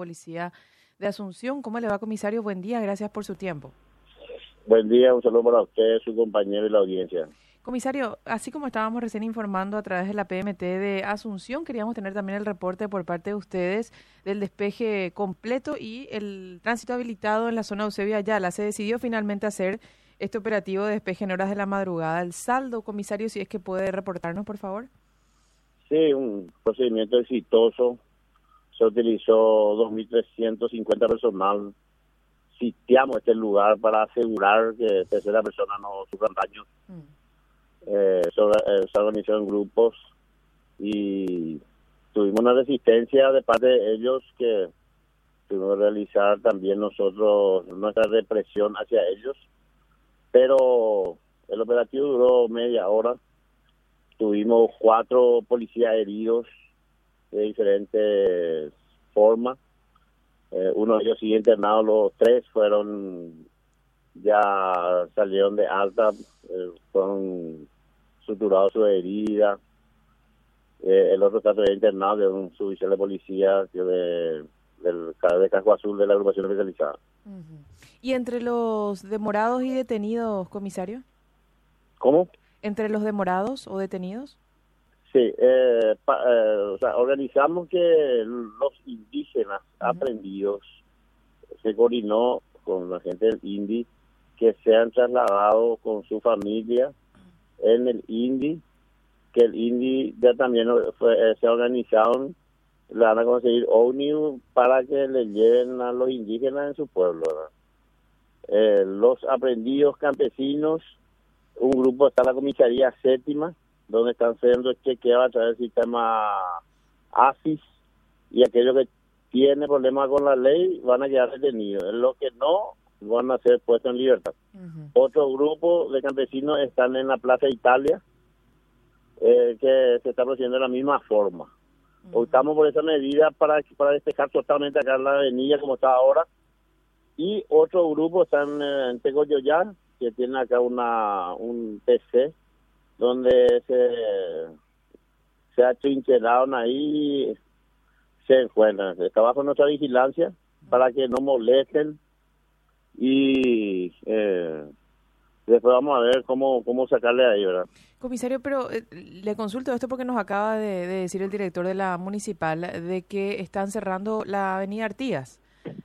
policía de Asunción. ¿Cómo le va, comisario? Buen día, gracias por su tiempo. Buen día, un saludo para usted, su compañero y la audiencia. Comisario, así como estábamos recién informando a través de la PMT de Asunción, queríamos tener también el reporte por parte de ustedes del despeje completo y el tránsito habilitado en la zona de Eusebio Ayala. Se decidió finalmente hacer este operativo de despeje en horas de la madrugada. El saldo, comisario, si es que puede reportarnos, por favor. Sí, un procedimiento exitoso. Se utilizó 2.350 personal. Sitiamos este lugar para asegurar que tercera persona no sufran daños. Mm eh, eh, se organizó en grupos y tuvimos una resistencia de parte de ellos que tuvimos que realizar también nosotros nuestra represión hacia ellos. Pero el operativo duró media hora. Tuvimos cuatro policías heridos de diferentes formas. Eh, uno de ellos sigue internado, los tres fueron ya salieron de alta, eh, fueron suturados su herida. Eh, el otro está todavía internado de un suboficial de policía que de, del de casco azul de la agrupación especializada. ¿Y entre los demorados y detenidos, comisario? ¿Cómo? ¿Entre los demorados o detenidos? Sí, eh, o sea, organizamos que los indígenas aprendidos se coordinó con la gente del INDI que se han trasladado con su familia en el INDI, que el INDI ya también fue, eh, se organizaron, le van a conseguir ONU para que le lleven a los indígenas en su pueblo. Eh, los aprendidos campesinos, un grupo está en la comisaría séptima, donde están siendo chequeados a través del sistema ASIS, y aquellos que tienen problemas con la ley van a quedar detenidos. Lo que no, van a ser puestos en libertad. Otro grupo de campesinos están en la Plaza Italia, eh, que se está procediendo de la misma forma. Optamos por esa medida para, para despejar totalmente acá la avenida como está ahora. Y otro grupo están en Tegoyoyán, que tiene acá una un PC, donde se, se ha trincherado ahí, se encuentran. Está bajo nuestra vigilancia para que no molesten y eh, después vamos a ver cómo, cómo sacarle ahí, ¿verdad? Comisario, pero eh, le consulto esto porque nos acaba de, decir el director de la municipal de que están cerrando la avenida Artigas,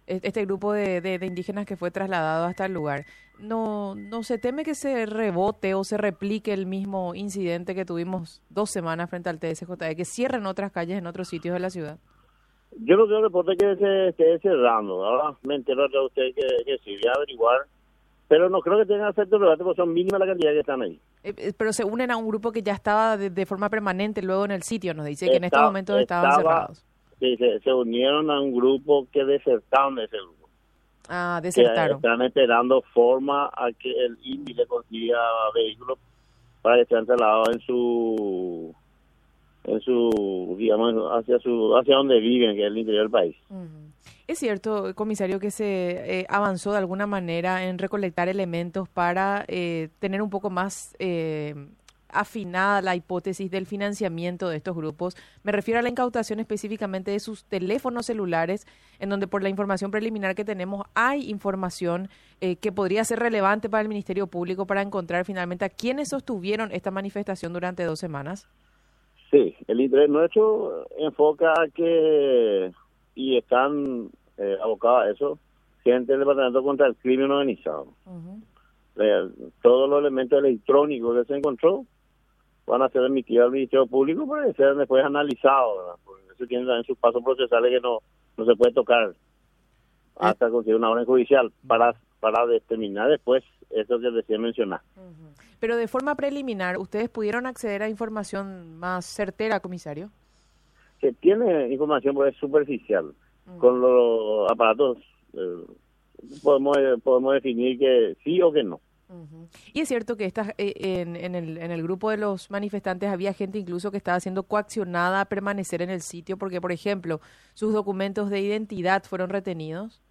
este grupo de, de, indígenas que fue trasladado hasta el lugar. ¿No, ¿No se teme que se rebote o se replique el mismo incidente que tuvimos dos semanas frente al TSJ, de que cierren otras calles en otros sitios de la ciudad? Yo no tengo reporte que se esté cerrando, ahora me entero de usted que, que sí, voy a averiguar, pero no creo que tengan efecto relevante porque son mínimas la cantidad que están ahí. Eh, eh, pero se unen a un grupo que ya estaba de, forma permanente luego en el sitio, nos dice que en estos momentos estaban cerrados. Sí, se, unieron a un grupo que desertaron de ese grupo. Ah, desertaron. están esperando forma a que el INDI le consiga vehículos para que estén trasladados en su en su, digamos, hacia su, hacia donde viven, que es el interior del país. Es cierto, comisario, que se eh, avanzó de alguna manera en recolectar elementos para eh, tener un poco más eh, afinada la hipótesis del financiamiento de estos grupos. Me refiero a la incautación específicamente de sus teléfonos celulares, en donde por la información preliminar que tenemos hay información que podría ser relevante para el Ministerio Público para encontrar finalmente a quienes sostuvieron esta manifestación durante dos semanas. Sí, el interés nuestro enfoca a que, y están eh, abocados a eso, gente del Departamento contra el Crimen Organizado. todos los elementos electrónicos que se encontró van a ser emitidos al Ministerio Público para que sean después analizados, porque eso tiene también sus pasos procesales que no, no se puede tocar hasta conseguir una orden judicial para, para determinar después eso que decía mencionar. Pero de forma preliminar, ¿ustedes pudieron acceder a información más certera, comisario? Que tiene información pues, superficial. Con los aparatos eh, podemos, podemos definir que sí o que no. Y es cierto que esta, eh, en, en, el, en el grupo de los manifestantes había gente incluso que estaba siendo coaccionada a permanecer en el sitio porque, por ejemplo, sus documentos de identidad fueron retenidos.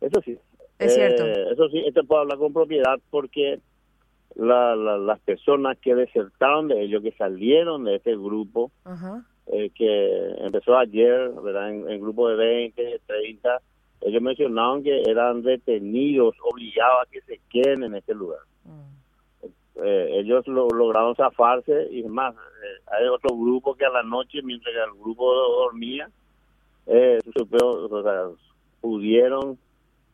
Eso sí. Es cierto. Eh, eso sí, esto puedo hablar con propiedad porque la, las personas que desertaron de ellos, que salieron de este grupo, eh, que empezó ayer, ¿verdad? En, grupo de 20, 30 ellos mencionaron que eran detenidos, obligados a que se queden en este lugar. Mm. Eh, ellos lo, lograron zafarse y más, eh, hay otro grupo que a la noche, mientras el grupo dormía, eh, pudieron,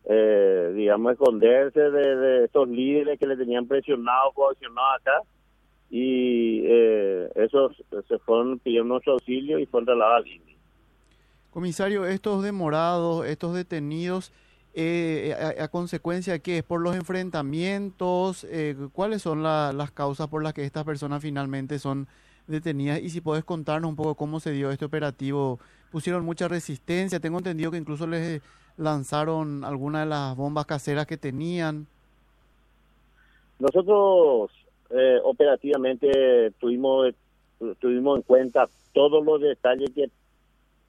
digamos, esconderse de, de, estos líderes que le tenían presionado, coaccionado acá y esos se fueron pidiendo nuestro auxilio y fueron trasladados al Comisario, estos demorados, estos detenidos, eh, a, consecuencia de qué es? ¿Por los enfrentamientos? Eh, ¿Cuáles son las causas por las que estas personas finalmente son detenidas? Y si puedes contarnos un poco cómo se dio este operativo. ¿Pusieron mucha resistencia? Tengo entendido que incluso les lanzaron algunas de las bombas caseras que tenían. Nosotros eh, operativamente tuvimos, tuvimos en cuenta todos los detalles que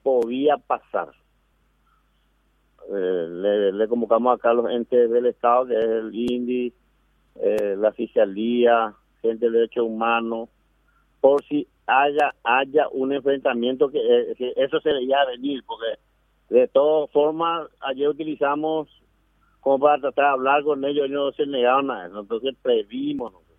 podía pasar. Eh, le, convocamos acá a los entes del Estado, que es el INDI, eh, la Fiscalía, gente de derechos humanos, por si haya haya un enfrentamiento que, eh, eso se debería venir, porque de todas formas ayer utilizamos como para tratar de hablar con ellos, ellos no se negaron a eso, entonces previmos nosotros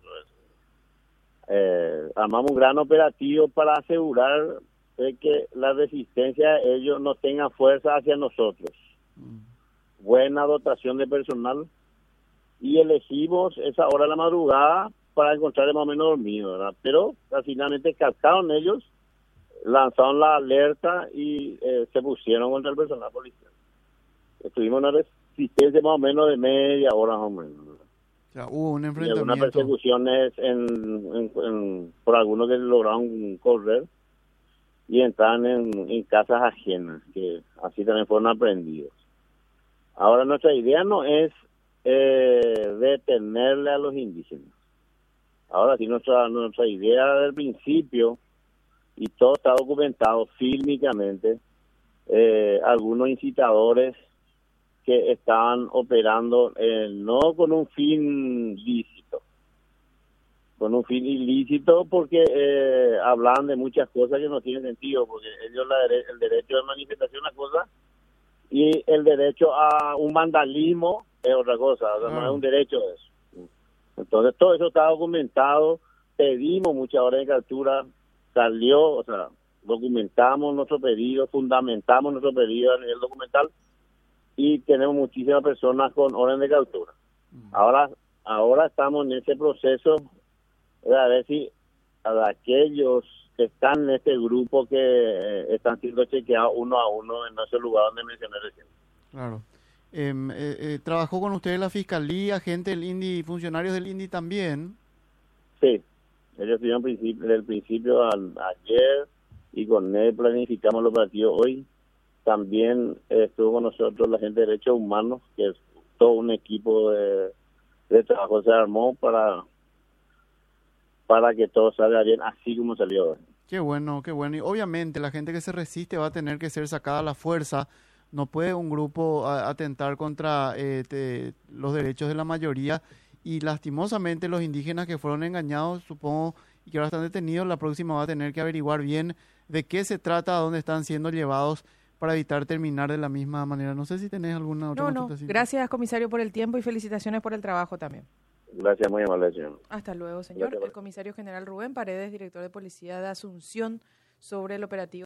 armamos un gran operativo para asegurar es que la resistencia de ellos no tenga fuerza hacia nosotros. Mm. Buena dotación de personal y elegimos esa hora de la madrugada para encontrarle más o menos dormido, ¿verdad? Pero finalmente captaron ellos, lanzaron la alerta y eh, se pusieron contra el personal policial. Tuvimos una resistencia más o menos de media hora más o menos. hubo un enfrentamiento. Y algunas persecuciones en, por algunos que lograron correr y entran en, casas ajenas, que así también fueron aprendidos. Ahora nuestra idea no es eh, detenerle a los indígenas. Ahora sí nuestra, nuestra idea del principio, y todo está documentado fílmicamente, eh, algunos incitadores que estaban operando eh, no con un fin lícito, con un fin ilícito porque eh, hablan de muchas cosas que no tienen sentido, porque ellos la el derecho de manifestación es una cosa y el derecho a un vandalismo es otra cosa, o sea, no es un derecho eso. Entonces todo eso está documentado, pedimos muchas horas de captura, salió, o sea, documentamos nuestro pedido, fundamentamos nuestro pedido a nivel documental y tenemos muchísimas personas con orden de captura. Ahora ahora estamos en ese proceso a ver si a aquellos que están en este grupo que eh, están siendo chequeados uno a uno en ese lugar donde mencioné recién. Claro. Em, eh, eh, ¿Trabajó con usted la fiscalía, gente del INDI, funcionarios del INDI también? Sí, ellos estuvieron principio, desde el principio ayer y con él planificamos el operativo hoy. También estuvo con nosotros la gente de derechos humanos, que es todo un equipo de, de trabajo se armó para para que todo salga bien así como salió. Qué bueno, qué bueno. Y obviamente la gente que se resiste va a tener que ser sacada a la fuerza. No puede un grupo atentar contra eh, los derechos de la mayoría y lastimosamente los indígenas que fueron engañados, supongo, y que ahora están detenidos, la próxima va a tener que averiguar bien de qué se trata, a dónde están siendo llevados para evitar terminar de la misma manera. No sé si tenés alguna otra No, no. Gracias, comisario, por el tiempo y felicitaciones por el trabajo también. Gracias, muy amable, señor. Hasta luego, señor. el comisario general Rubén Paredes, director de policía de Asunción, sobre el operativo.